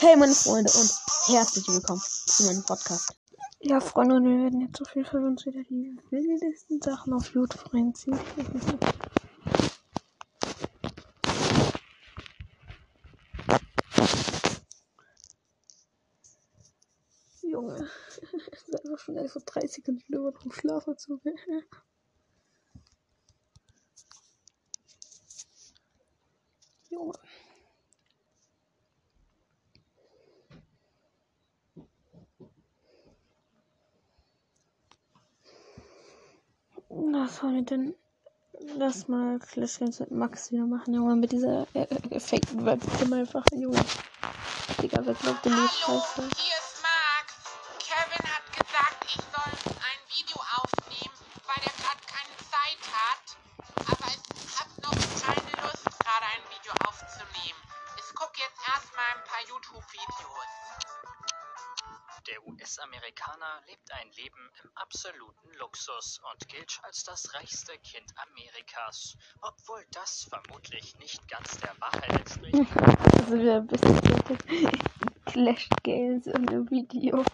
Hey meine Freunde und herzlich willkommen zu meinem Podcast. Ja, Freunde, und wir werden jetzt auf jeden Fall uns wieder die wildesten Sachen auf YouTube reinziehen. Junge, es ist einfach schon 11.30 Uhr und ich bin immer noch im Schlafanzug. Junge. Soll wir denn? Lass mal Clash Games mit Max wieder machen, Junge, mit dieser äh, äh Effekten Webcam einfach, Junge. Digga, wer glaubt denn die Scheiße? Luxus und gilt als das reichste Kind Amerikas, obwohl das vermutlich nicht ganz der Wahrheit entspricht. Ist wieder ein bisschen Clash Games in einem Video.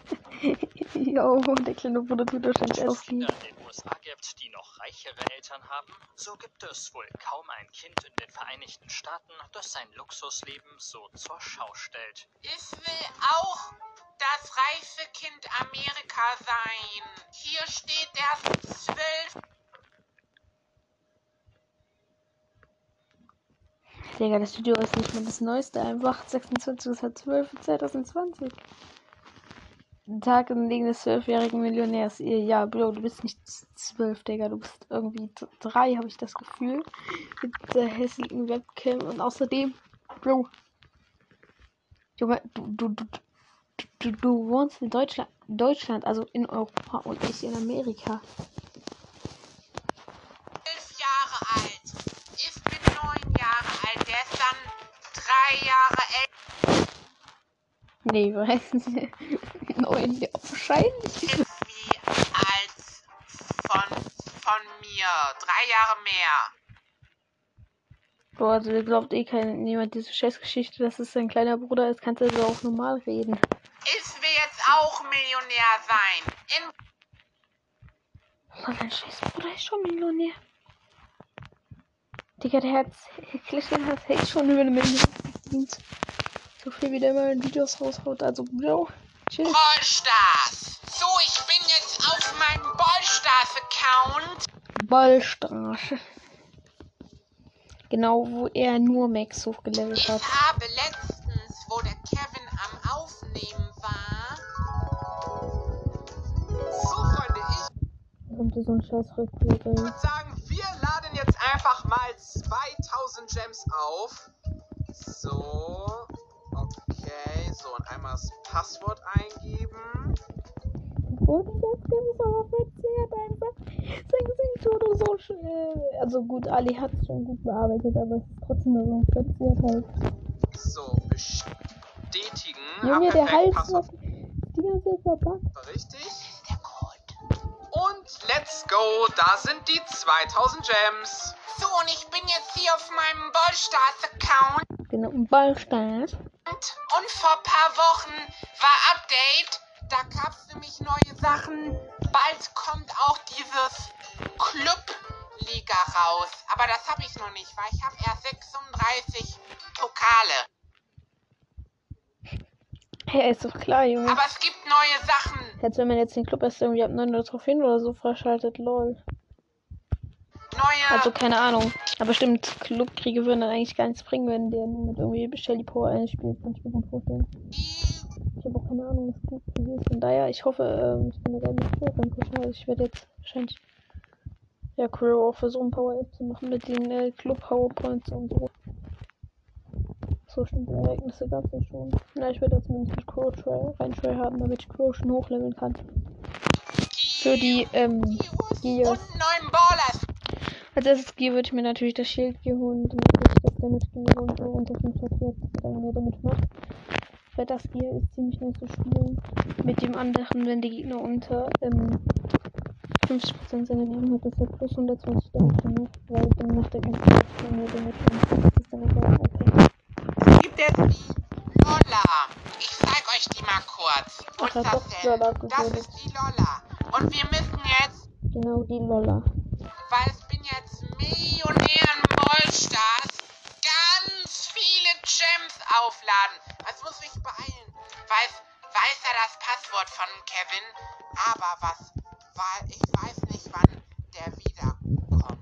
Jo, der kleine Bruder tut wahrscheinlich Wenn es aufgehen. Kinder in den USA gibt, die noch reichere Eltern haben, so gibt es wohl kaum ein Kind in den Vereinigten Staaten, das sein Luxusleben so zur Schau stellt. Ich will auch das reichste Kind Amerika sein. Hier steht erst zwölf. Digga, das Video ist nicht mehr das neueste. Einfach 26.12.2020. Ein Tag im Leben des zwölfjährigen Millionärs. Ja, Bro, du bist nicht zwölf, Digga. Du bist irgendwie drei, habe ich das Gefühl. Mit der hässlichen Webcam. Und außerdem, Bro. Junge, du, du, du, du, du, du wohnst in Deutschland, Deutschland, also in Europa und ich in Amerika. Drei Jahre älter. Nee, weiß nicht. Neun, ja, wahrscheinlich. ist wie als von, von mir. Drei Jahre mehr. Boah, also da glaubt eh kein, niemand diese Scheißgeschichte, dass es sein kleiner Bruder ist, kannst du also auch normal reden. Ich will jetzt auch Millionär sein. In Oh, dein scheiß Bruder ist schon Millionär. Digga, der hat, Klischen hat echt schon über eine Million verdient. So viel wie der immer in Videos raushaut, also Bro, chill. Ballstars. So, ich bin jetzt auf meinem Ballstars-Account. Ballstraße. Genau, wo er nur Max hochgelevelt Ich hat. habe letztens, wo der Kevin am Aufnehmen war. So, Freunde, ich Kommt so ein scheiß Rückblick, ey. würde sagen, wir laden jetzt einfach mal 2000 Gems auf. So. Okay, so und einmal das Passwort eingeben. Und das Game ist aber verzerrt einfach. Sein Gesicht wurde so schnell. Also gut, Ali hat es schon gut bearbeitet, aber es ist trotzdem nur so verzerrt halt. So, bestätigen. Junge, Ah, der Hals war die ganze Zeit war richtig. Und let's go, da sind die 2000 Gems. So, und ich bin jetzt hier auf meinem Ballstars-Account. Genau, ein Ballstein. Und vor ein paar Wochen war Update. Da gab es nämlich neue Sachen. Bald kommt auch dieses Club-Liga raus. Aber das habe ich noch nicht, weil ich habe erst 36 Pokale. Ja, ist doch klar, Junge. Aber es gibt neue Sachen. Jetzt, wenn man jetzt den Club erst irgendwie ab 900 Trophäen oder so freischaltet, lol. Neue. Also, keine Ahnung. Aber stimmt, Clubkriege würden dann eigentlich gar nichts bringen, wenn der nur mit irgendwie Shelly Power einspielt. Kann ich mir gut vorstellen. Ich habe auch keine Ahnung, was Clubkriege ist. Von daher, ich hoffe, ähm, ich bin da mit Crow reingucken. Also, ich werde jetzt wahrscheinlich ja, Crow auch versuchen, Power Up zu machen mit den äh, Club Powerpoints und so. So stimmt, Ereignisse gab es ja schon. Na, ich werde jetzt mit Crow try, rein try haben, damit ich Crow schon hochleveln kann. Für die, ähm, Ballers. Als erstes Gear würde ich mir natürlich das Schild Gear holen, damit ich das Damage Gear und so unter 5 jetzt dann mehr damit macht. Weil das Gear ist ziemlich nice zu spielen. Mit dem anderen, wenn die Gegner unter ähm, 50% seiner Leben hat, ist er plus 120 Damage gemacht, weil dann macht er ganz viel mehr Damage und ist dann egal. Okay. Es gibt jetzt die Lola. mal kurz. Wo Ach, ist er hat das doch denn? Lolla Das ist die Lolla. Und wir müssen jetzt, Genau die Lolla. weil ich bin jetzt Millionär in Ballstars, ganz viele Gems aufladen. Das muss mich beeilen. Weiß, weiß er das Passwort von Kevin, aber was, weil ich weiß nicht, wann der wiederkommt.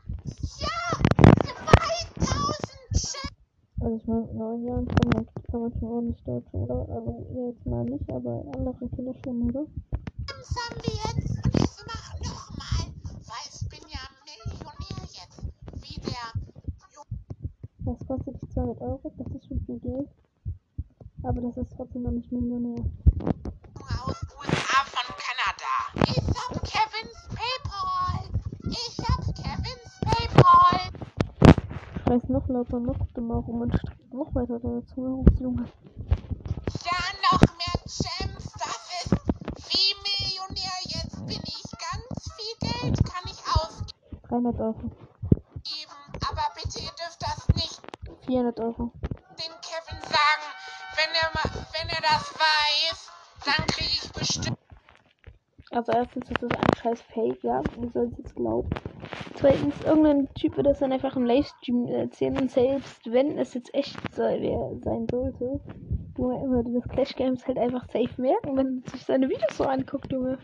Ja, 2000 Gems. Also ich meine, in neun Jahren kann man, kann man schon ordentlich Deutsch, oder? Also ihr jetzt mal nicht, aber andere Kinder schon, oder? Gems haben wir jetzt. Ich mach nochmal, weil ich bin ja Millionär jetzt. Wie der Das kostet dich 200 Euro, das ist schon viel Geld. Aber das ist trotzdem noch nicht Millionär. Schreist noch lauter, noch dummer rum und streckt noch weiter dazu heraus, Junge. Ja, noch mehr Gems. Das ist wie Millionär. Jetzt bin ich ganz viel Geld kann ich ausgeben. 300 Euro. Aber bitte, ihr dürft das nicht 400 Euro. den Kevin sagen. Wenn er, wenn er das weiß, dann kriege ich bestimmt. Also erstens, das ist ein scheiß Fake, ja. Wir sollen es jetzt glauben. Zweitens, irgendein Typ wird das dann einfach im Livestream erzählen und selbst wenn es jetzt echt sein sollte, Junge, immer das Clash Games halt einfach safe merken, wenn man sich seine Videos so anguckt, Junge.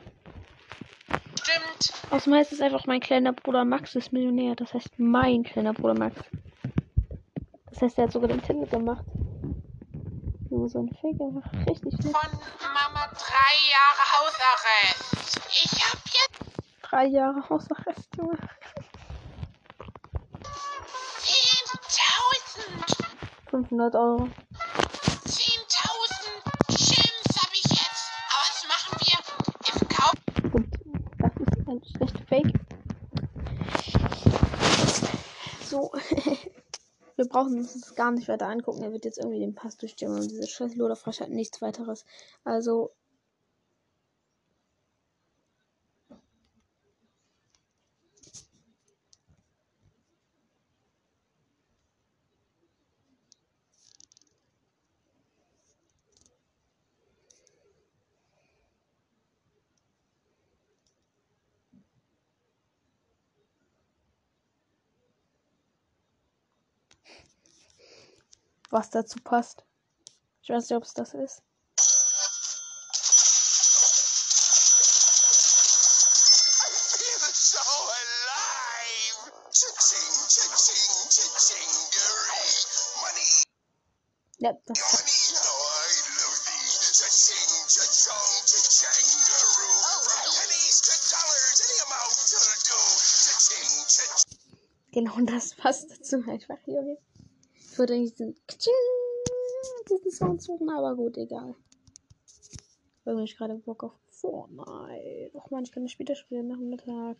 Stimmt. Außerdem heißt es einfach, mein kleiner Bruder Max ist Millionär. Das heißt, mein kleiner Bruder Max. Das heißt, er hat sogar den Titel gemacht. Junge, so ein Fake einfach richtig nett. Von Mama drei Jahre Hausarrest. Ich hab jetzt Drei Jahre Hausarrest, Junge. 500 Euro. 10.000 Gems habe ich jetzt. Aber was machen wir? Ich verkaufe Und das ist ein schlechter Fake. So. Wir brauchen uns das gar nicht weiter angucken. Er wird jetzt irgendwie den Pass durchstimmen und diese scheiß Loderfrosch hat nichts weiteres. Also. Was dazu passt. Ich weiß nicht, ob es das ist. Ja, das money, how I love thee. Cha-ching, cha-chong, cha-changaroo. From pennies to dollars, any amount will do. Cha-ching, cha-ching. genau das passt dazu einfach, Junge. Würde eigentlich diesen, diesen Sound suchen, aber gut, egal. Irgendwie ich gerade Bock auf Fortnite. Och man, ich kann das später spielen nach dem Mittag.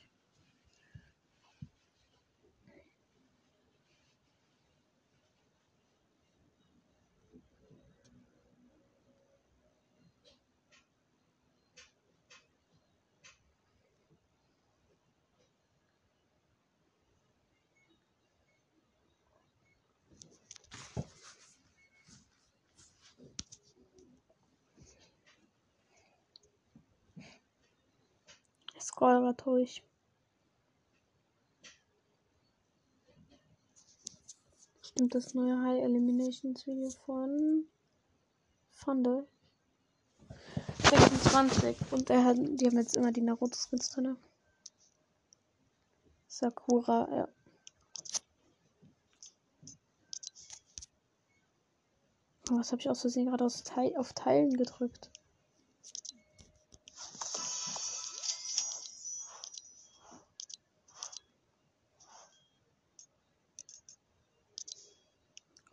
Ich scroll grad durch. Stimmt das neue High Eliminations Video von Funde 26 und er hat, die haben jetzt immer die Naruto Skins drin. Sakura, ja. Oh, was habe ich aus Versehen gerade Teil, auf Teilen gedrückt?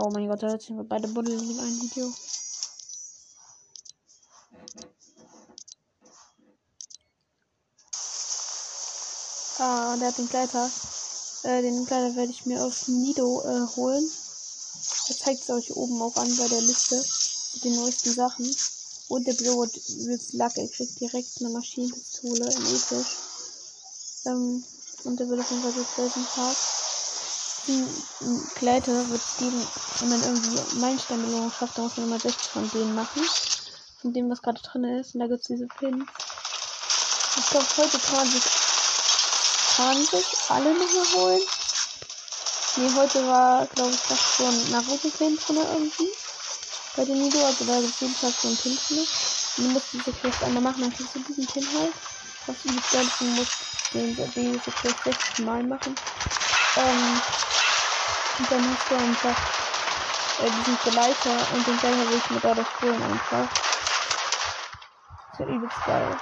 Oh mein Gott, da sind wir beide buddeln in einem Video. Ah, der hat den Gleiter. Äh, den Gleiter werde ich mir auf Nido äh, holen. Das zeigt es euch oben auch an bei der Liste mit den neuesten Sachen. Und der Bluewood wird Luck. Er kriegt direkt eine Maschinenpistole in Episch. Ähm, und der wird auf jeden Fall so Pleasant Den Gleiter wird Steven, wenn man irgendwie Meilensteinbelohnung schafft, dann muss man immer 60 von denen machen. von dem, was gerade drin ist. Und da gibt es diese Pins. Ich glaube, heute kann sich, kann sich alle nochmal holen. Nee, heute war, glaube ich, das so ein Naruto-Pin drin irgendwie. Bei den Nido, also da gibt es jeden Tag so ein Pin drin. Und du musst diese Quest einmal machen, dann kriegst du diesen Pin halt. Was du nicht ganz, musst den, diese Quest 60 Mal machen. Ähm, und dann hast du einfach äh, diesen Begleiter und den selber will ich da das holen einfach. Das wird übelst geil.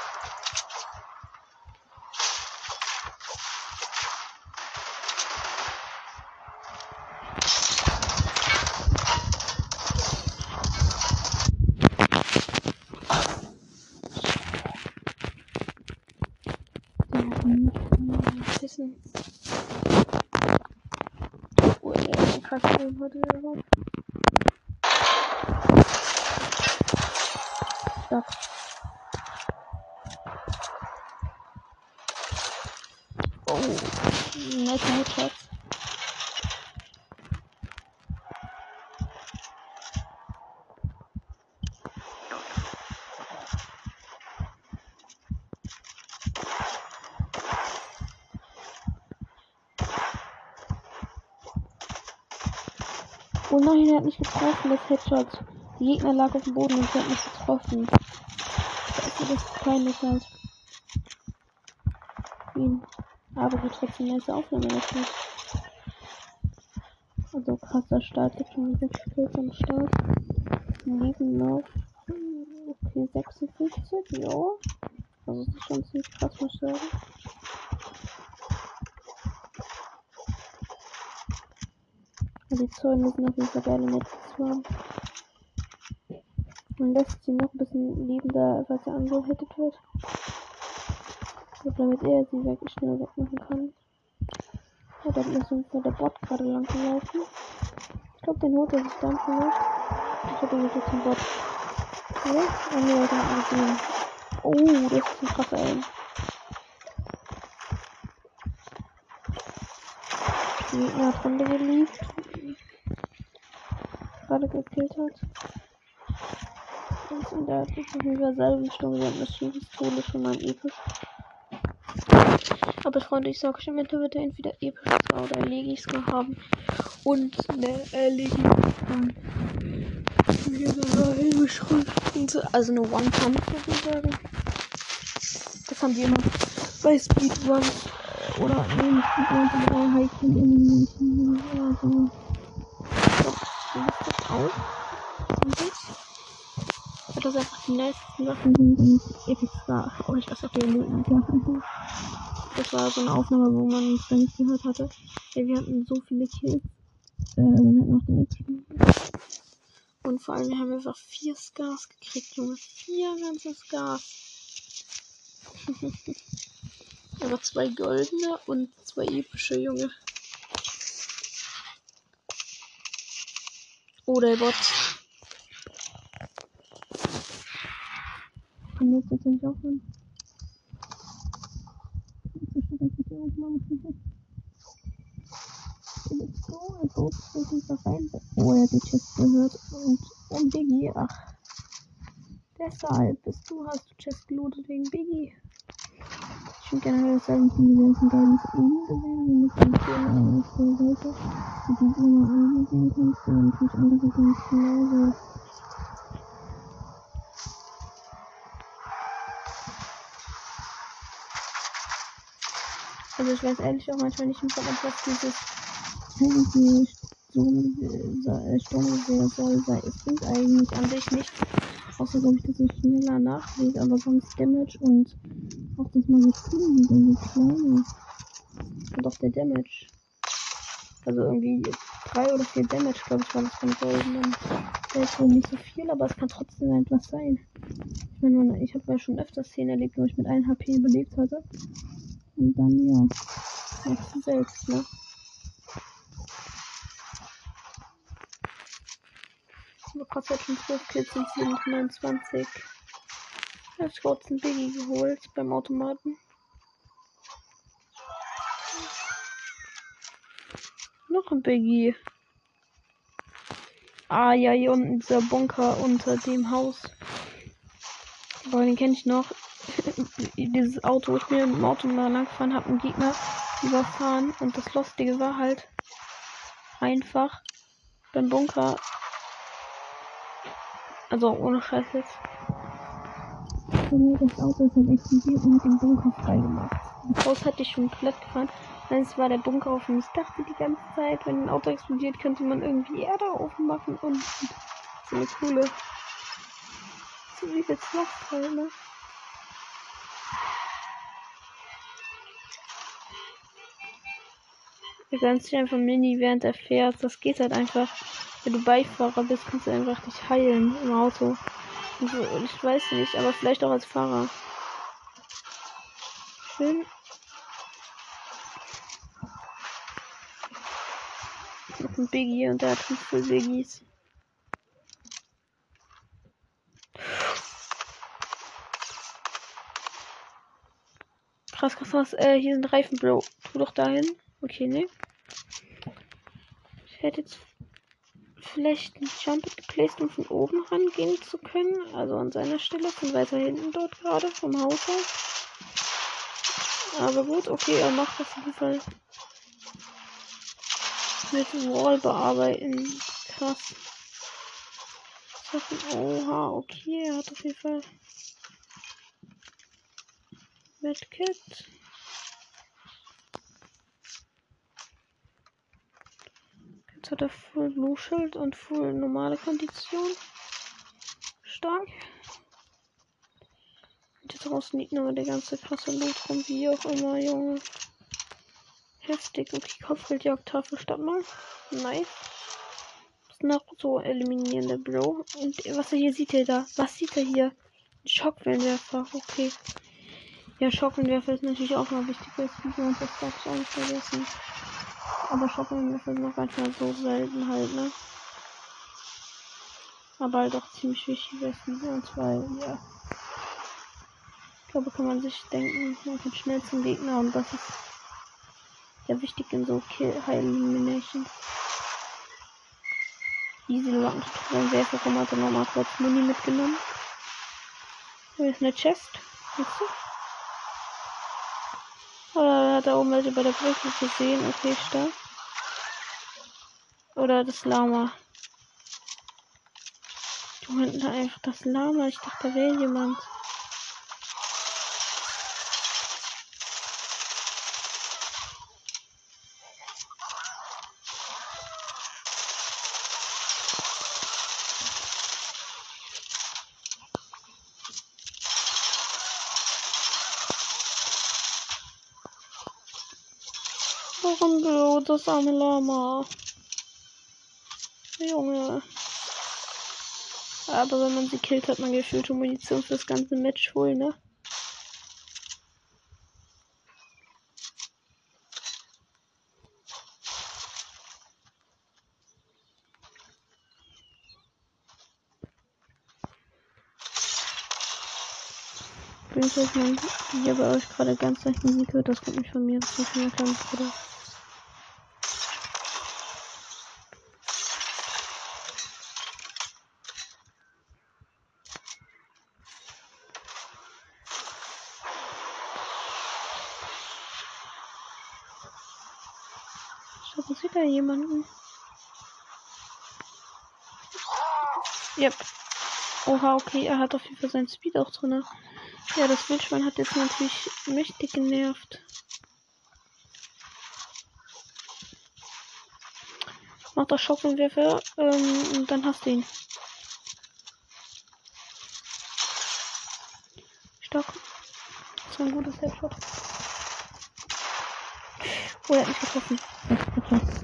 Pissen. Oh, der Kasten heute wieder was. Stopp. Oh, nice Headshot. Oh nein, er hat mich getroffen, das Headshot. Die Gegner lag auf dem Boden und er hat mich getroffen. Das ist peinlich halt. Aber wir trotzdem nice Aufnahme natürlich. Also krasser Start, gibt schon 6 Kills am Start. Leben noch. Okay, 56, jo. Also das ist schon ziemlich krass, muss ich sagen. Also die Zäune sind auf jeden Fall geile zu haben. Man lässt sie noch ein bisschen liebender, falls er angehittet wird. So, damit er sie wirklich schnell wegmachen kann. Ja, da ist uns der Bot gerade lang gelaufen. Ich glaube, den holt er sich dann vielleicht. Ich habe ihn jetzt zum Bot. Oh ne, er hat ihn. Oh, das ist ein krasser Aim. Die hat Runde geliebt. Gerade gekillt hat. Und in der Universalrichtung werden das Schiebistole schon mal episch. Aber Freunde, ich sage schon, Winter wird er entweder episch oder Legi-Scar haben. Und eine äh, Legi. Ähm, also eine One-Pump, würde ich sagen. Das haben die immer bei Speedrun. Äh, oder nee, nicht Speedrun, sondern bei Hiking in ja, so. Aus. Und. Das einfach die letzten Sachen und Epic Star. Oh, ich weiß auch die Minuten. Das war so eine Aufnahme, wo man es nicht gehört hatte. Ja, wir hatten so viele Kills. Äh, dann hatten noch den Epischen. Und vor allem, wir haben einfach vier Scars gekriegt, Junge. Vier ganze Scars. einfach zwei goldene und zwei epische, Junge. Oh, der Bot. Und jetzt jetzt sind wir auch hin. Let's go, er baut sich einfach rein. Oh, er die Chest gehört. Und, und Biggie, ach. Deshalb bist du, hast du Chest gelootet wegen Biggie. Ich finde generell das Album von gewesen geiles Eden gesehen, mit dem Film auf der Seite, die du immer ansehen kannst und natürlich andere ganz genauso. Also ich weiß ehrlich auch manchmal nicht, was dieses heilige Sturmgewehr soll sein. Es bringt eigentlich an sich nichts. Außer glaube ich, dass es schneller nachlädt, aber sonst Damage und auch das Magazin wieder so kleiner. Und auch der Damage. Also irgendwie drei oder vier Damage, glaube ich, war das von Golden. Der ist wohl nicht so viel, aber es kann trotzdem etwas sein. Ich meine, ich habe ja schon öfter Szenen erlebt, wo ich mit 1 HP überlebt hatte. Und dann, ja, merkst du selbst, ne? Aber Gott hat schon 12 Kills sind 29. Ich hab kurz einen Biggie geholt beim Automaten. Noch ein Biggie. Ah ja, hier unten dieser Bunker unter dem Haus. Boah, den kenne ich noch. Dieses Auto, wo ich mir im Auto mal lang gefahren habe, einen Gegner überfahren. Und das Lustige war halt einfach beim Bunker. Also ohne Scheiß jetzt. Das Auto ist halt explodiert und den Bunker freigemacht. Das Haus hatte ich schon komplett gefahren. Es war der Bunker offen. Ich dachte die ganze Zeit, wenn ein Auto explodiert, könnte man irgendwie Erde aufmachen und so eine coole. So wie jetzt noch halt, ne? Du kannst dich einfach Mini während er fährt. Das geht halt einfach. Wenn du Beifahrer bist, kannst du einfach dich heilen im Auto. Ich weiß nicht, aber vielleicht auch als Fahrer. Schön. Noch ein Biggie und der hat fünf Biggies. Krass, krass, krass. Äh, hier sind Reifen, Bro. Tu doch dahin. Okay, ne? Ich hätte jetzt vielleicht einen Jump geplaced, um von oben rangehen zu können. Also an seiner Stelle, von weiter hinten dort gerade, vom Haus aus. Aber gut, okay, er macht das auf jeden Fall. Mit Wall bearbeiten. Krass. Oha, okay, er hat auf jeden Fall. Medkit. Jetzt hat er Full Blue Schild und Full normale Kondition. Stark. Und jetzt draußen liegt nochmal der ganze krasse Loot rum, wie auch immer, Junge. Heftig. Okay, Kopfgeldjagdtafel statt mal. Nice. Noch so der Bro. Und was er hier sieht, er da? Was sieht er hier? Schockwellenwerfer. Okay. Ja, Schockwellenwerfer ist natürlich auch mal wichtig, weil wir uns das ich auch nicht vergessen. Aber Schockwellenwerfer sind auch manchmal so selten halt, ne? Aber halt auch ziemlich wichtig, wir uns, weil, ja. Ich glaube, kann man sich denken, man kommt schnell zum Gegner und das ist sehr wichtig in so Kill High Elimination. Easy Lock. Dann rum hat er nochmal kurz Muni mitgenommen. Hier ist eine Chest. Siehst du? Oder hat er oben welche bei der Brücke gesehen? Okay, stark. Oder das Lama. Du hinten einfach das Lama. Ich dachte, da wäre jemand. Warum Blut, das arme Lama? Junge. Aber wenn man sie killt, hat man gefühlte Munition für das ganze Match voll, ne? Übrigens, dass man hier bei euch gerade ganz leicht Musik hört, das kommt nicht von mir, das ist von meinem kleinen Bruder. Da jemanden. Yep. Oha, okay, er hat auf jeden Fall seinen Speed auch drin. Ja, das Wildschwein hat jetzt natürlich mächtig genervt. Mach das Schockenwerfer ähm, und dann hast du ihn. Stock. Das war ein gutes Headshot. Oh, er hat mich getroffen.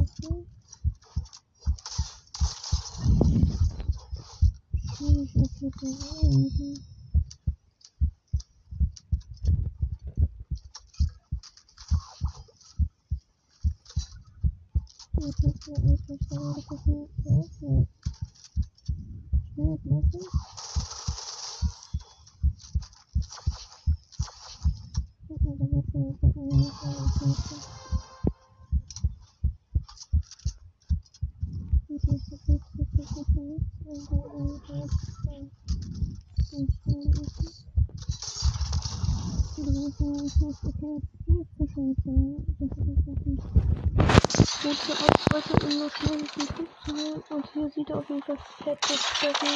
abdecken.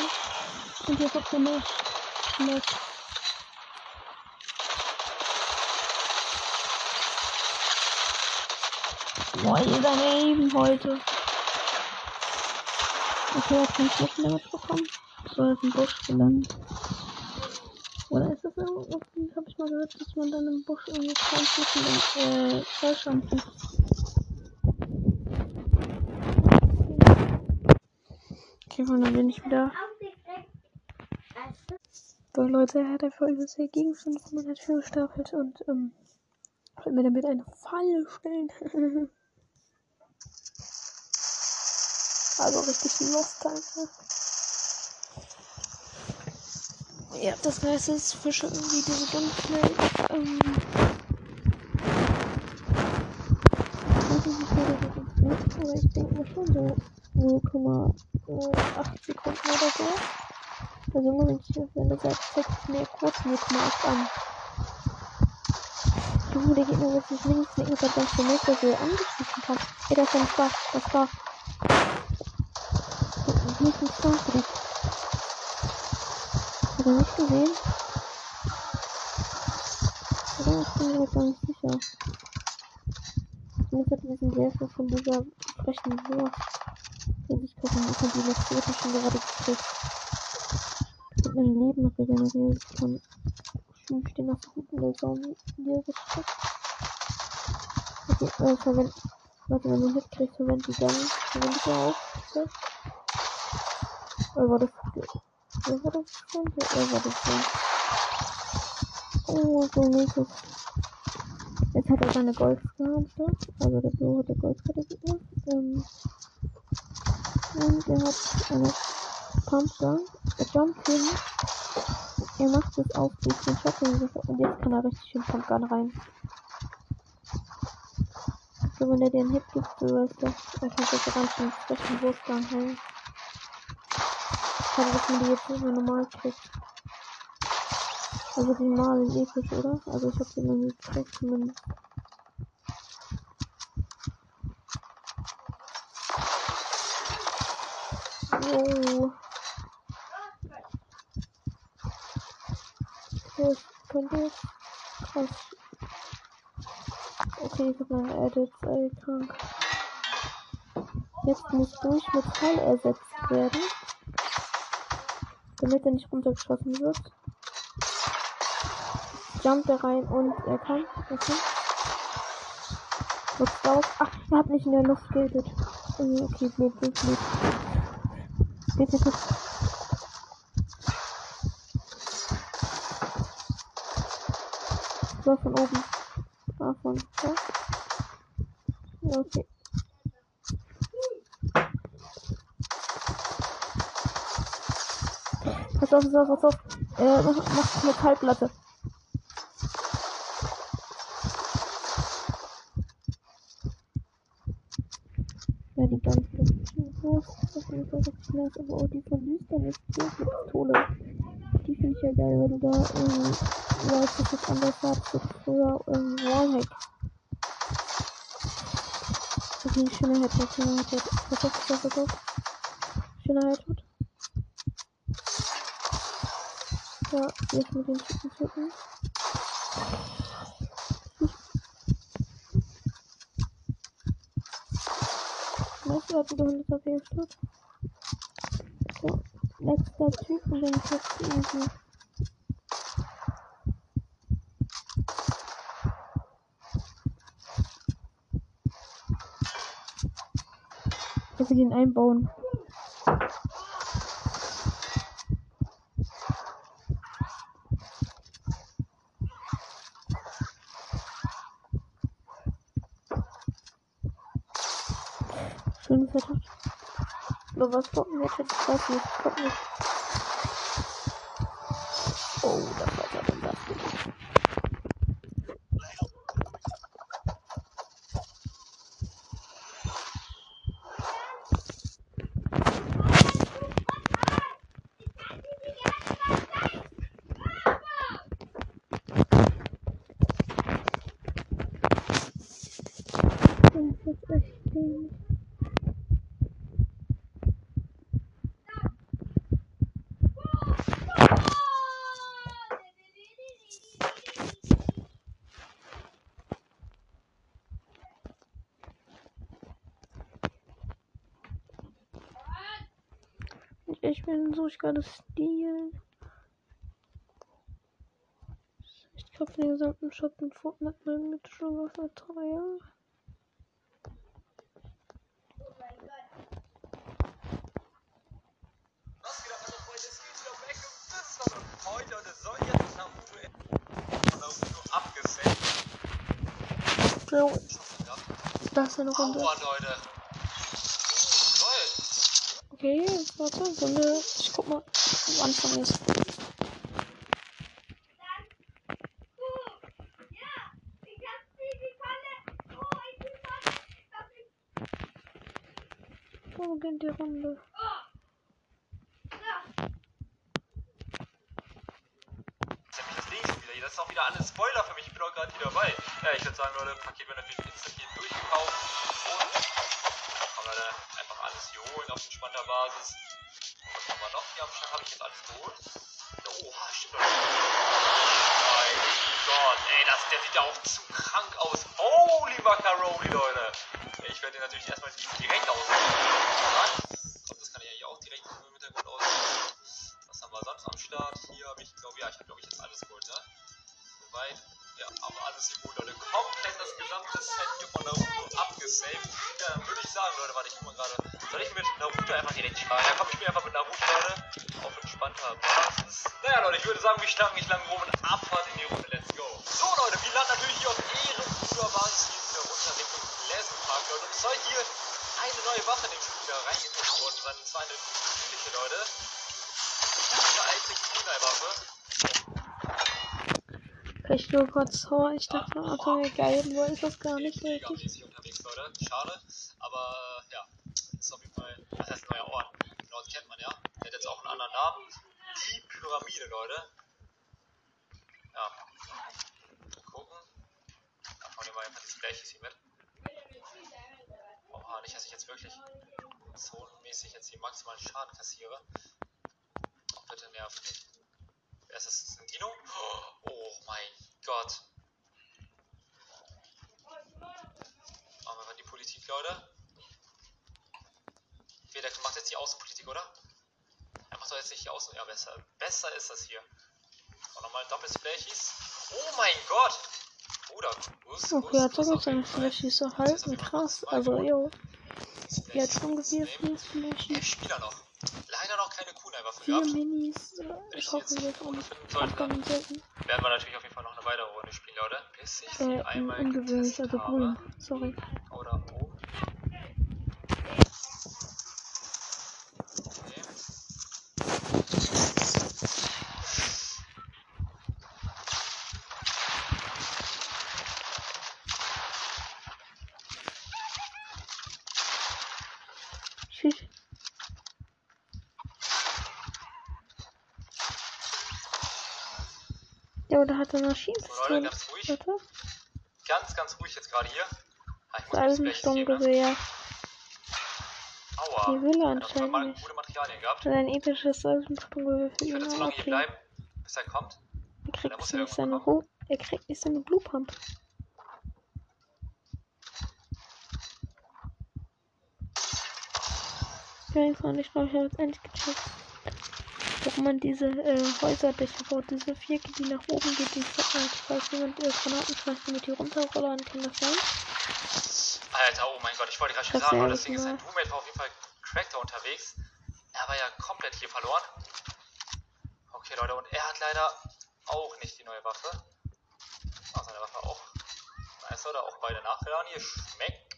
Und hier ist auch so eine Mess. Boah, ihr daneben heute. Okay, jetzt kann ich nicht mehr mitbekommen. So, jetzt ein Busch gelandet. Oder ist das irgendwo? Hab ich mal gehört, dass man dann im Busch irgendwie 20 und äh, Fleisch anfängt. Okay, von dann bin ich wieder. So Leute, er hat einfach übelst gegen 500 Schuhe gestapelt und ähm, wird mir damit eine Falle stellen. also richtig lost einfach. Ja, das heißt jetzt Fische irgendwie diese ganz schnell ähm, ich ne? denke mal schon so 0,1 äh, 8 Sekunden oder so. Also nur wenn ich wenn du Seite zeigt, mir kurz mir mal an. Du, der Gegner wird sich mindestens eine Infanterie gemerkt, dass er angeschlossen kann. Ey, das war ein Star, das war. Hier ist ein Star direkt. Hat er nicht gesehen? Oder? Ich bin mir jetzt gar nicht sicher. Ich muss ein bisschen sehr viel von dieser frechen Wurst sich gucken. Ich die letzte schon gerade gekriegt. Ich mein Leben regeneriert. Ich kann Schuhe stehen auf guten Saison hier gesteckt. Okay, äh, verwend. Warte, wenn du Hit kriegst, verwend die dann. Verwend die auch. Oder war das. Wer war das? Ja, er war das schon. Oh, so mäßig. Jetzt hat er seine Goldkarte. Also der Blo hat der Goldkarte gegeben. Ähm, und er hat eine Pumpgun. Er jumpt hin. Er macht es auf durch den Shotgun und jetzt kann er richtig schön Pumpgun rein. So, wenn er den Hit gibt, so weißt du, er kann jetzt ganz schön frischen Wurstgang heilen. Schade, dass man die jetzt nicht mehr normal kriegt. Also die normale episch, oder? Also ich hab die noch nie gekriegt zumindest. Jo. Okay, ich könnte krass. Okay, ich hab meine Edits, ey, krank. Jetzt muss durch Metall ersetzt werden. Damit er nicht runtergeschossen wird. Jumpt er rein und er kann. Kann. Looks drauf. Ach, er hat nicht in der Luft getötet. Okay, blöd, blöd, blöd. Geht jetzt nicht. So, von oben. Davon. Ja. Ja, okay. Pass auf, pass auf, pass auf. Äh, mach, mach Metallplatte. Ja, die ganze aber auch die von Düstern ist hier mit Pistole. Die finde ich ja geil, weil du da irgendwie weißt, dass es anders war als früher ähm, Wallhack. Okay, schöner Headshot, schöner Headshot. Pass auf, pass auf, pass auf. Schöner Headshot. Ja, jetzt mit den Schicken zücken. Nice, er hat wieder 100 HP statt. So, letzter Typ und ist jetzt easy. Ich will ihn einbauen. Aber was kommt denn jetzt? Ich weiß nicht. Kommt nicht. Oh, das war dann das. Das ist. Ich bin so geiles Stil. Ich kaufe den gesamten in Fortnite mit für teuer. So das ist eine Runde. Aua, Leute. Warte, Runde. Ich guck mal, wo Anfang ist. Gott, ey, das, der sieht ja auch zu krank aus. Holy Macaroni, Leute. Ich werde den natürlich erstmal direkt ausziehen. Und das kann ich ja auch direkt im Hintergrund ausziehen. Was haben wir sonst am Start? Hier habe ich, glaube ja, ich habe, ich, jetzt alles gut, ne? Soweit. Ja, aber alles hier gut, Leute. Komplett das gesamte Set hier von Naruto abgesaved. Ja, dann würde ich sagen, Leute, warte, ich guck mal gerade. Soll ich mit Naruto einfach direkt sparen? Ja, komm, ich mir einfach mit Naruto, Leute. Auf entspannter Basis. Naja, Leute, ich würde sagen, wir schnacken nicht lange rum und abfahrt in die Runde letzten. So, Leute, wir landen natürlich hier auf ehrenguter Basis hier wieder runter Richtung Pleasant Park, Leute. Und es soll hier eine neue Waffe in dem Spiel wieder reingefügt worden sein. Und zwar eine übliche, Leute. Eine alte Kunai-Waffe. Ich nur kurz vor, ich dachte, Auto wäre geil, nur ist das gar nicht richtig. Unterwegs, Leute. Schade. Aber ja, ist auf jeden Fall, das heißt neuer Ort. Den Ort kennt man ja. Der hat jetzt auch einen anderen Namen. Die Pyramide, Leute. Ja. Mal einfach dieses Blech hier mit. Oha, nicht, dass ich jetzt wirklich zonenmäßig jetzt hier maximalen Schaden kassiere. Bitte nervt. Wer ist das? Das ein Dino? Oh mein Gott. Machen wir mal die Politik, Leute. Der macht jetzt die Außenpolitik, oder? Er macht doch jetzt nicht die Außen... Ja, besser. Besser ist das hier. Und nochmal Doppelsplashies. Oh mein Gott! Okay, hat sogar seine Flashy so halten, krass. Also, jo. Jetzt ungefähr vier Flashy, Der Spieler noch. Leider noch keine Kunai-Waffe vier gehabt. Minis. äh, ich hoffe, jetzt wir dann abkommen sollten. werden wir natürlich auf jeden Fall noch eine weitere Runde spielen, Leute. Bis ich Äh, einmal ungewöhnlich, also grün. Sorry. Oder oben. Okay. Tschüss. Ja, oder hat er eine So, Leute, Maschinenpistole? ganz ruhig. Warte. Ruhig jetzt gerade hier. Ah, ich muss das ein? Sturmgewehr. Aua. Die will er anscheinend mal gute Materialien gehabt. Ein episches Eisensprunggewehr für Ich ihn. werde jetzt so aber lange hier bleiben, bis er kommt. Er kriegt er nicht irgendwo seine Ru Er kriegt nicht seine Blue Pump. Ich weiß noch nicht, glaube ich, habe jetzt endlich gecheckt. Warum man diese äh, Häuserdächer baut, diese Vierecke, die nach oben geht, die äh, falls jemand äh, Granaten schmeißt, damit die runterrollern, kann das sein? Alter, oh mein Gott, ich wollte gerade schon sagen, das Ding ist, mal. Roommate war auf jeden Fall Crack da unterwegs. Er war ja komplett hier verloren. Okay, Leute, und er hat leider auch nicht die neue Waffe. Ah, seine Waffe auch. Nice, Leute, auch beide nachgeladen. Hier schmeckt.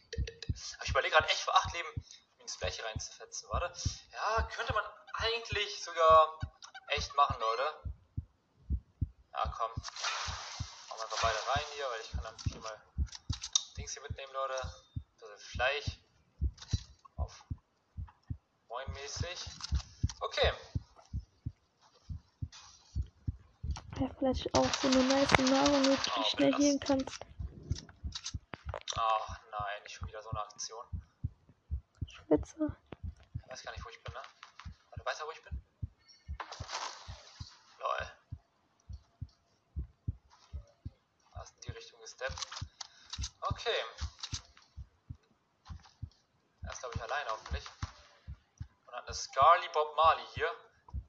Aber ich überlege gerade echt für 8 Leben, mir ins Blech reinzufetzen. Warte. Ja, könnte man eigentlich sogar echt machen, Leute. Ja, komm. Machen wir einfach beide rein hier, weil ich kann dann hier mal Dings hier mitnehmen, Leute. Ein bisschen Fleisch. Auf Moin mäßig. Okay. Ja, vielleicht auch so eine nice Nahrung, die du Oh, schnell krass. healen kannst. Ach nein, nicht schon wieder so eine Aktion. Spitze. Ich weiß gar nicht, wo ich bin, ne? Weiß er, wo ich bin? Lol. Da ist in die Richtung gesteppt. Okay. Er ist, glaube ich, alleine hoffentlich. Und hat eine Scarly Bob Marley hier.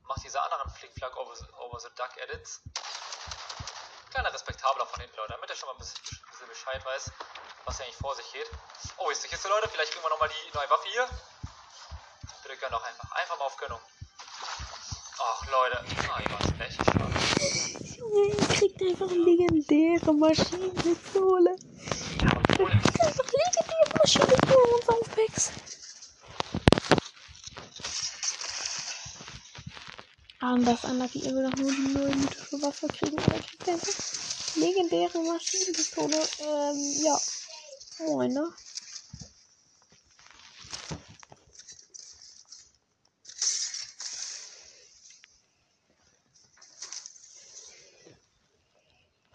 Macht diese anderen Flickflack over, over the Duck Edits. Kleiner respektabler von hinten, Leute, damit er schon mal ein bisschen, Bescheid weiß, was hier eigentlich vor sich geht. Oh, ist die Kiste, Leute. Vielleicht kriegen wir nochmal die neue Waffe hier. Bitte gönn doch einfach. Einfach mal auf Gönnung. Ach, Leute. Ah, die war es echt. Junge, ihr kriegt einfach legendäre Maschinenpistole. Ja, obwohl, Einfach legendäre Maschinenpistole und Soundpacks. Anders, anders, wie ihr will doch nur die neue mythische Waffe kriegen. Aber ich krieg einfach legendäre Maschinenpistole. Ähm, ja. Moin, ne?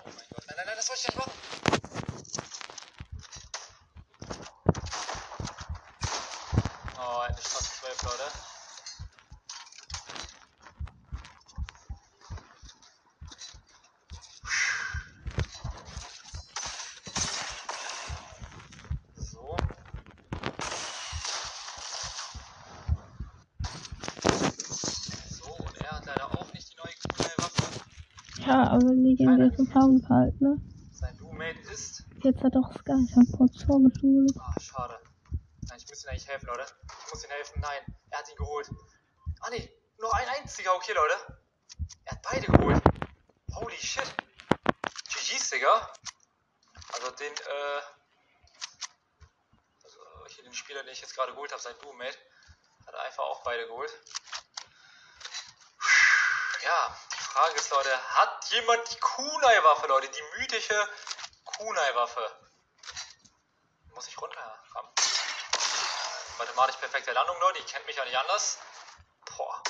oh mein Gott. Nein, nein, nein, das wollte ich nicht machen. Oh, endlich fast 12, Leute. So. So, und er hat leider auch nicht die neue coole Waffe. Ja, aber legendäre Farben halt, ne? Sein Roommate ist. Jetzt hat auch Sky schon kurz vorgeschult. Ah, schade. Nein, ich muss ihm eigentlich helfen, Leute. Ich muss ihm helfen. Nein, er hat ihn geholt. Points, Digga. Okay, Leute. Er hat beide geholt. Holy shit. GG's, Digga. Also den, äh. Also hier den Spieler, den ich jetzt gerade geholt habe, sein Duo-Mate, hat einfach auch beide geholt. Ja, die Frage ist, Leute, hat jemand die Kunai-Waffe, Leute? Die mythische Kunai-Waffe. Muss ich runterrammen. Mathematisch perfekte Landung, Leute. Ihr kennt mich ja nicht anders. Boah.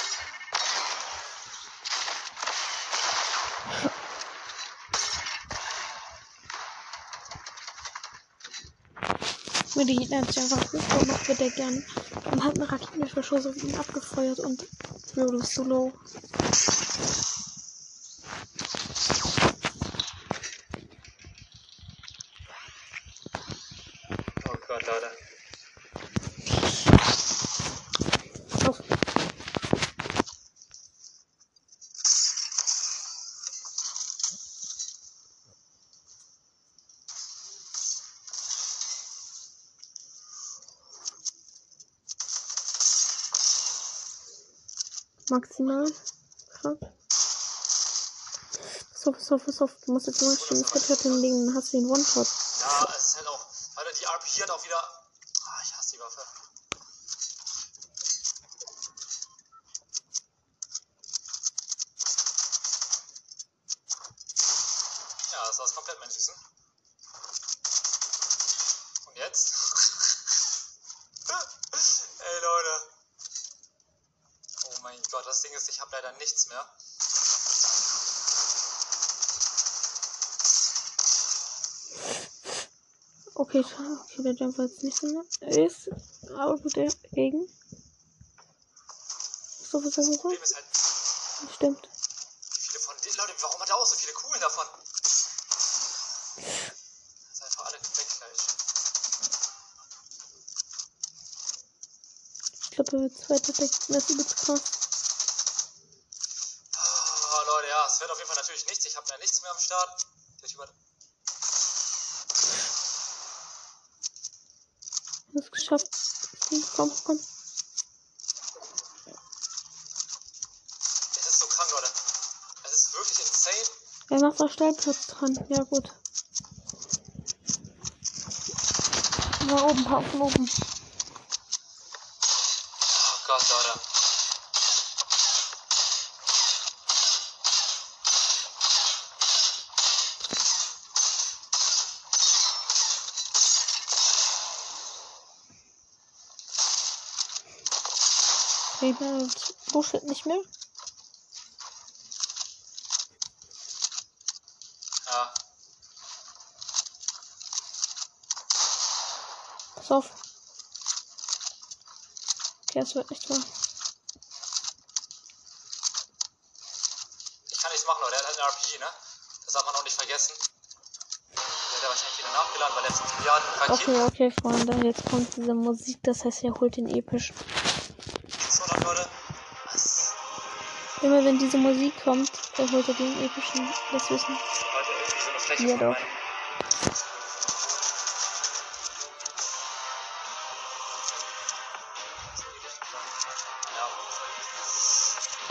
Wenn der Gegner sich einfach hochgemacht, wird er gern und hat einen Raketenbeschuss auf ihn abgefeuert und Bro, du bist so low. Oh Gott, Leute. Auf. Maximal. Krass. Pass auf, pass auf. Du musst jetzt mal schön Headshot hinlegen, dann hast du den One-Shot. Ja, es ist halt auch. Alter, die RPG hat auch wieder. Okay, der Jump war jetzt nicht so nett. Ist, aber gut dagegen. So, was? Problem ist halt, Stimmt. viele von den Leute, warum hat er auch so viele Kugeln davon? Das ist einfach alle weg gleich. Ich glaube, er wird zweiter Deck. Das ist übelst krass. Oh, Leute, ja, es wird auf jeden Fall natürlich nichts. Ich habe ja nichts mehr am Start. Der Typ hat Geschafft. Komm, komm. Es ist so krank, Leute. Es ist wirklich insane. Er macht auch Stellplatz dran. Ja, gut. Mal oben, paar von oben. Oh Gott, Leute. Bullshit nicht mehr. Ja, Pass auf. Okay, es wird nicht wahr. ich kann nichts machen, Leute. Er hat halt eine RPG, ne? Das darf man auch nicht vergessen. Der hat wahrscheinlich wieder nachgeladen, weil er jetzt Milliarden Raketen. Okay, okay, Freunde. Jetzt kommt diese Musik. Das heißt, er holt den epischen. Immer wenn diese Musik kommt, er holt er den epischen. Das wissen. Ja, doch.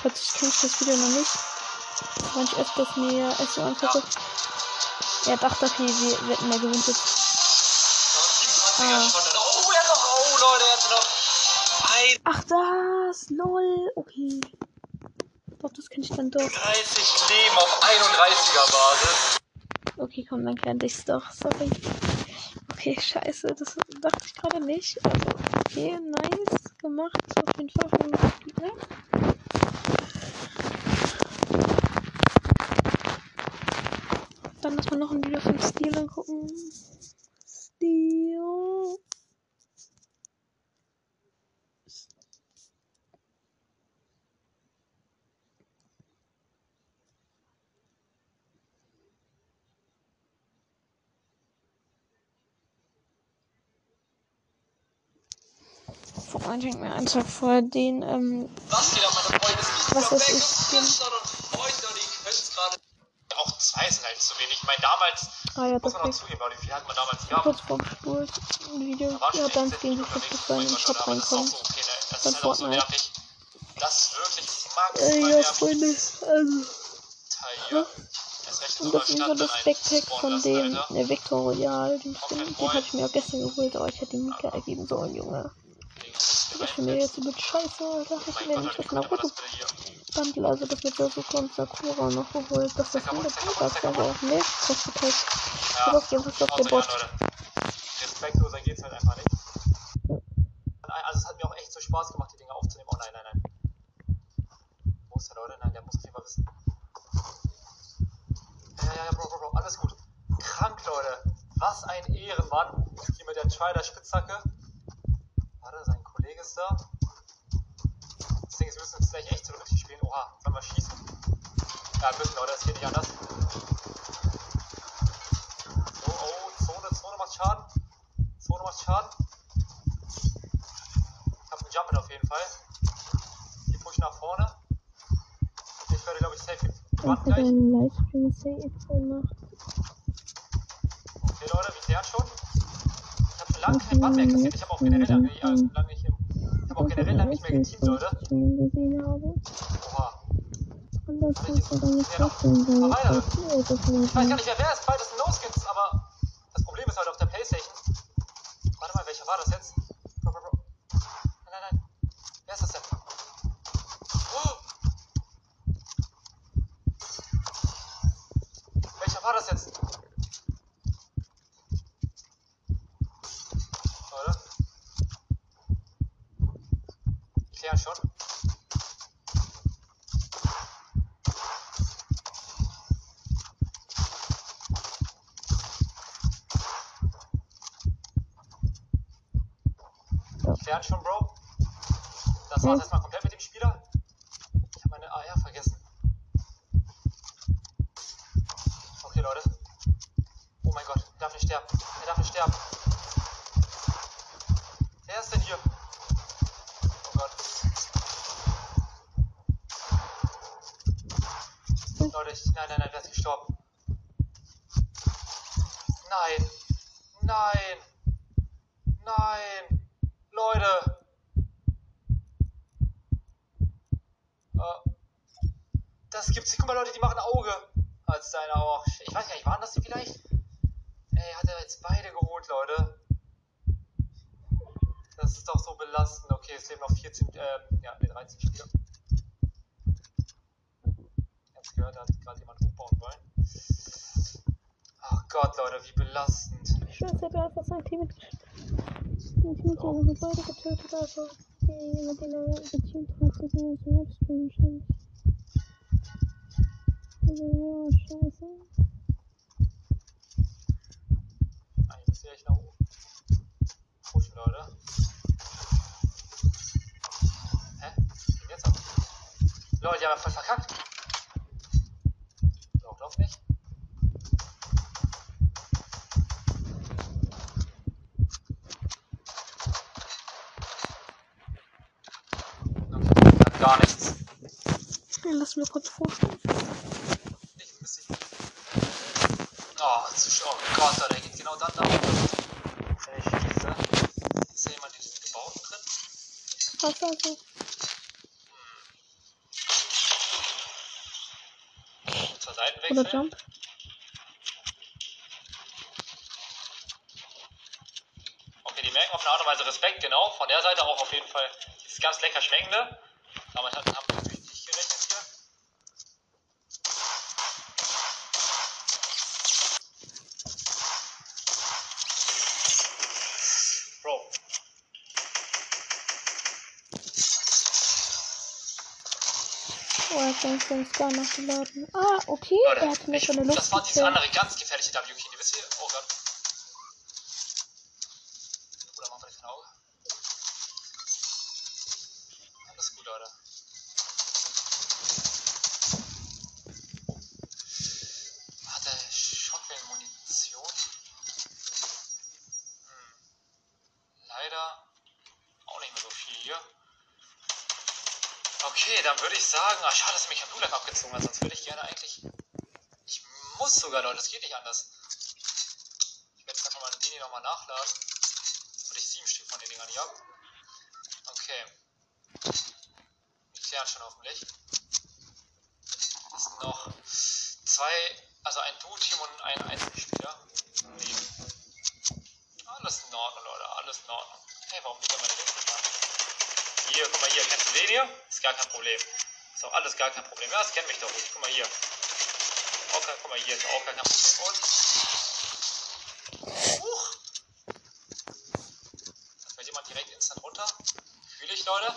Plötzlich kenne ich das Video noch nicht. Wenn ich öfters mir SO angucke. Er dachte, okay, wir wetten, er gewinnt jetzt. Noch ein 27er schon. Oh, er. Oh, Leute, hat noch. Ein Ach, das! Lol! Okay. Das kenne ich dann doch. 30 Leben auf 31er Basis. Okay, komm, dann kennt ich's doch. Sorry. Okay, scheiße, das dachte ich gerade nicht. Also, okay, nice gemacht. Auf jeden Fall von Spieler. Dann lass mal noch ein Video von Steel angucken. Vor denkt mir einen Tag vorher den, ähm, Das wieder, meine Freunde, ist Was ist und Freunde, es gerade. Auch zwei sind halt zu wenig. Ich meine, damals, ah ja, muss das man noch zugeben, Leute, wie viel hat man damals gehabt? Kurz vorm Spurt ein Video. Ja, dann 16 gegen die unterwegs, Fußball in den Shop aber reinkommen. so okay, ne? Das Dann ist halt auch so nervig. Das ist wirklich Äh, bei ja, Freunde, also. Teil in Und das ist so das Backpack von dem äh, Victor Royal. Den, den, den habe ich mir auch gestern geholt, aber ich hätte ihn Mika ergeben sollen, Junge. Das hier finde ich jetzt übel scheiße, Alter. Ich Gott, nicht das man Naruto das? Bundle, also das mit Sasuke und Sakura noch geholt. Das ist Second wieder second aber auch mehr kostet halt. Ja, Aber auf jeden Fall ist das. Leute. Respektloser geht's halt einfach nicht. Also es hat mir auch echt so Spaß gemacht, die Dinge aufzunehmen. Oh nein, nein, nein. Wo ist der Leute? Nein, der muss auf jeden Fall wissen. Ja, ja, ja, Bro, Bro, Bro, alles gut. Krank, Leute. Was ein Ehrenmann. Hier mit der Trider Safe gemacht. Okay, Leute, wir klären schon. Ich habe schon lange kein Band mehr kassiert. Ich habe auch generell lange, ja, lange nicht, ich habe auch generell lange nicht mehr geteamt, Leute. Oha. Anders kannst du dann nicht vorstellen, weil ich weiß gar nicht. nicht, wer wer ist. Das Müsste ich nach oben pushen, Leute. Hä? Geht jetzt ab? Leute, haben ja voll verkackt. Doch, doch nicht. Gar nichts. Lass mir kurz vorstellen. Nicht ein bisschen. Oh, zu oh Gott, der geht genau dann da. Wenn ich schieße. Ist da jemand in diesem Gebauten drin? Also? Zur Seite Oder. Jump? Okay, die merken auf eine Art und Weise Respekt, genau. Von der Seite auch auf jeden Fall dieses ganz lecker schmeckende. Damit hat- haben wir natürlich nicht gerechnet hier. Bro, Oh, er seinen seinen Scar nachgeladen. Ah, okay. er hat mir schon eine das war Luft diese andere ganz gefährliche Okay, dann würde ich sagen, ach schade, dass mich kein Blulag abgezogen hat, sonst würde ich gerne eigentlich. Ich muss sogar, Leute, das geht nicht anders. Ich werde jetzt einfach mal den hier nochmal nachladen. Würde ich sieben Stück von den Dingern hier haben. Okay. Ich klären schon hoffentlich. Es sind noch zwei, also ein Duo-Team und ein Einzelspieler. Leben. Alles in Ordnung, Leute, alles in Ordnung. Hey, warum liegt da meine Weste Hier, guck mal hier, kennst du den hier? Gar kein Problem. Ist auch alles gar kein Problem. Ja, das kennt mich doch. Guck mal hier. Auch kein, guck mal hier, ist auch gar kein Problem. Und. Huch! Da fällt jemand direkt instant runter. Fühle ich, Leute.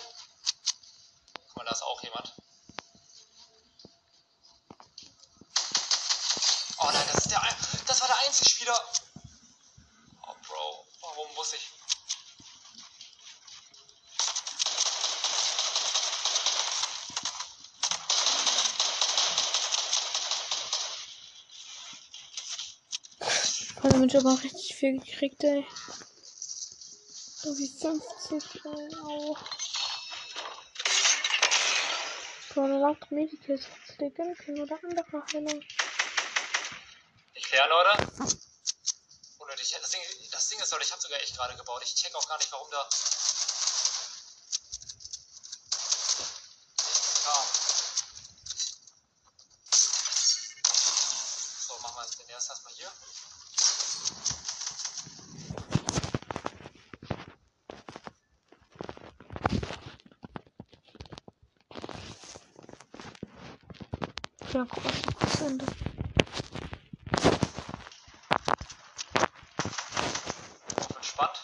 Damit aber richtig viel gekriegt, ey. So wie 50, ey. Au. So eine laute Medikit. Der Gimpen oder andere Heilung. Ich kläre, Leute. Unnötig. Das Ding, das Ding ist, Leute, ich habe sogar echt gerade gebaut. Ich check auch gar nicht, warum da. So, machen wir jetzt den ersten erstmal hier. Ja, guck mal, das Ende. Entspannt.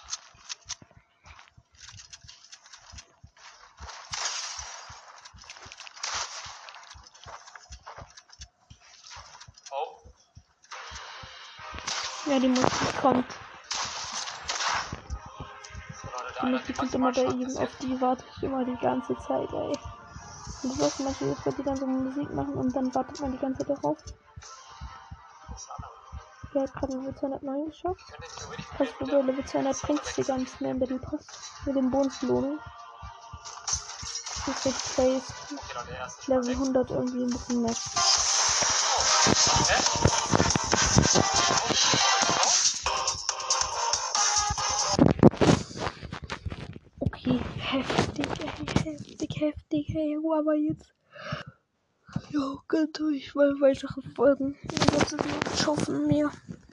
Oh, Ja, die Musik kommt. Die Musik kommt immer bei ihm. Auf die warte ich immer die ganze Zeit, ey. Und du weißt Beispiel, dass die dann so Musik machen und dann wartet man die ganze Zeit darauf. Wer hat gerade Level 209 geschafft? Du bei Level 200 bringst du gar nichts mehr im Battle Pass. Mit dem Bonusbelohnung. Der erste ist schon Level weg. 100 irgendwie ein bisschen mehr. Aber jetzt. Ja, gönnt euch mal weitere Folgen. Jetzt schaffen mir.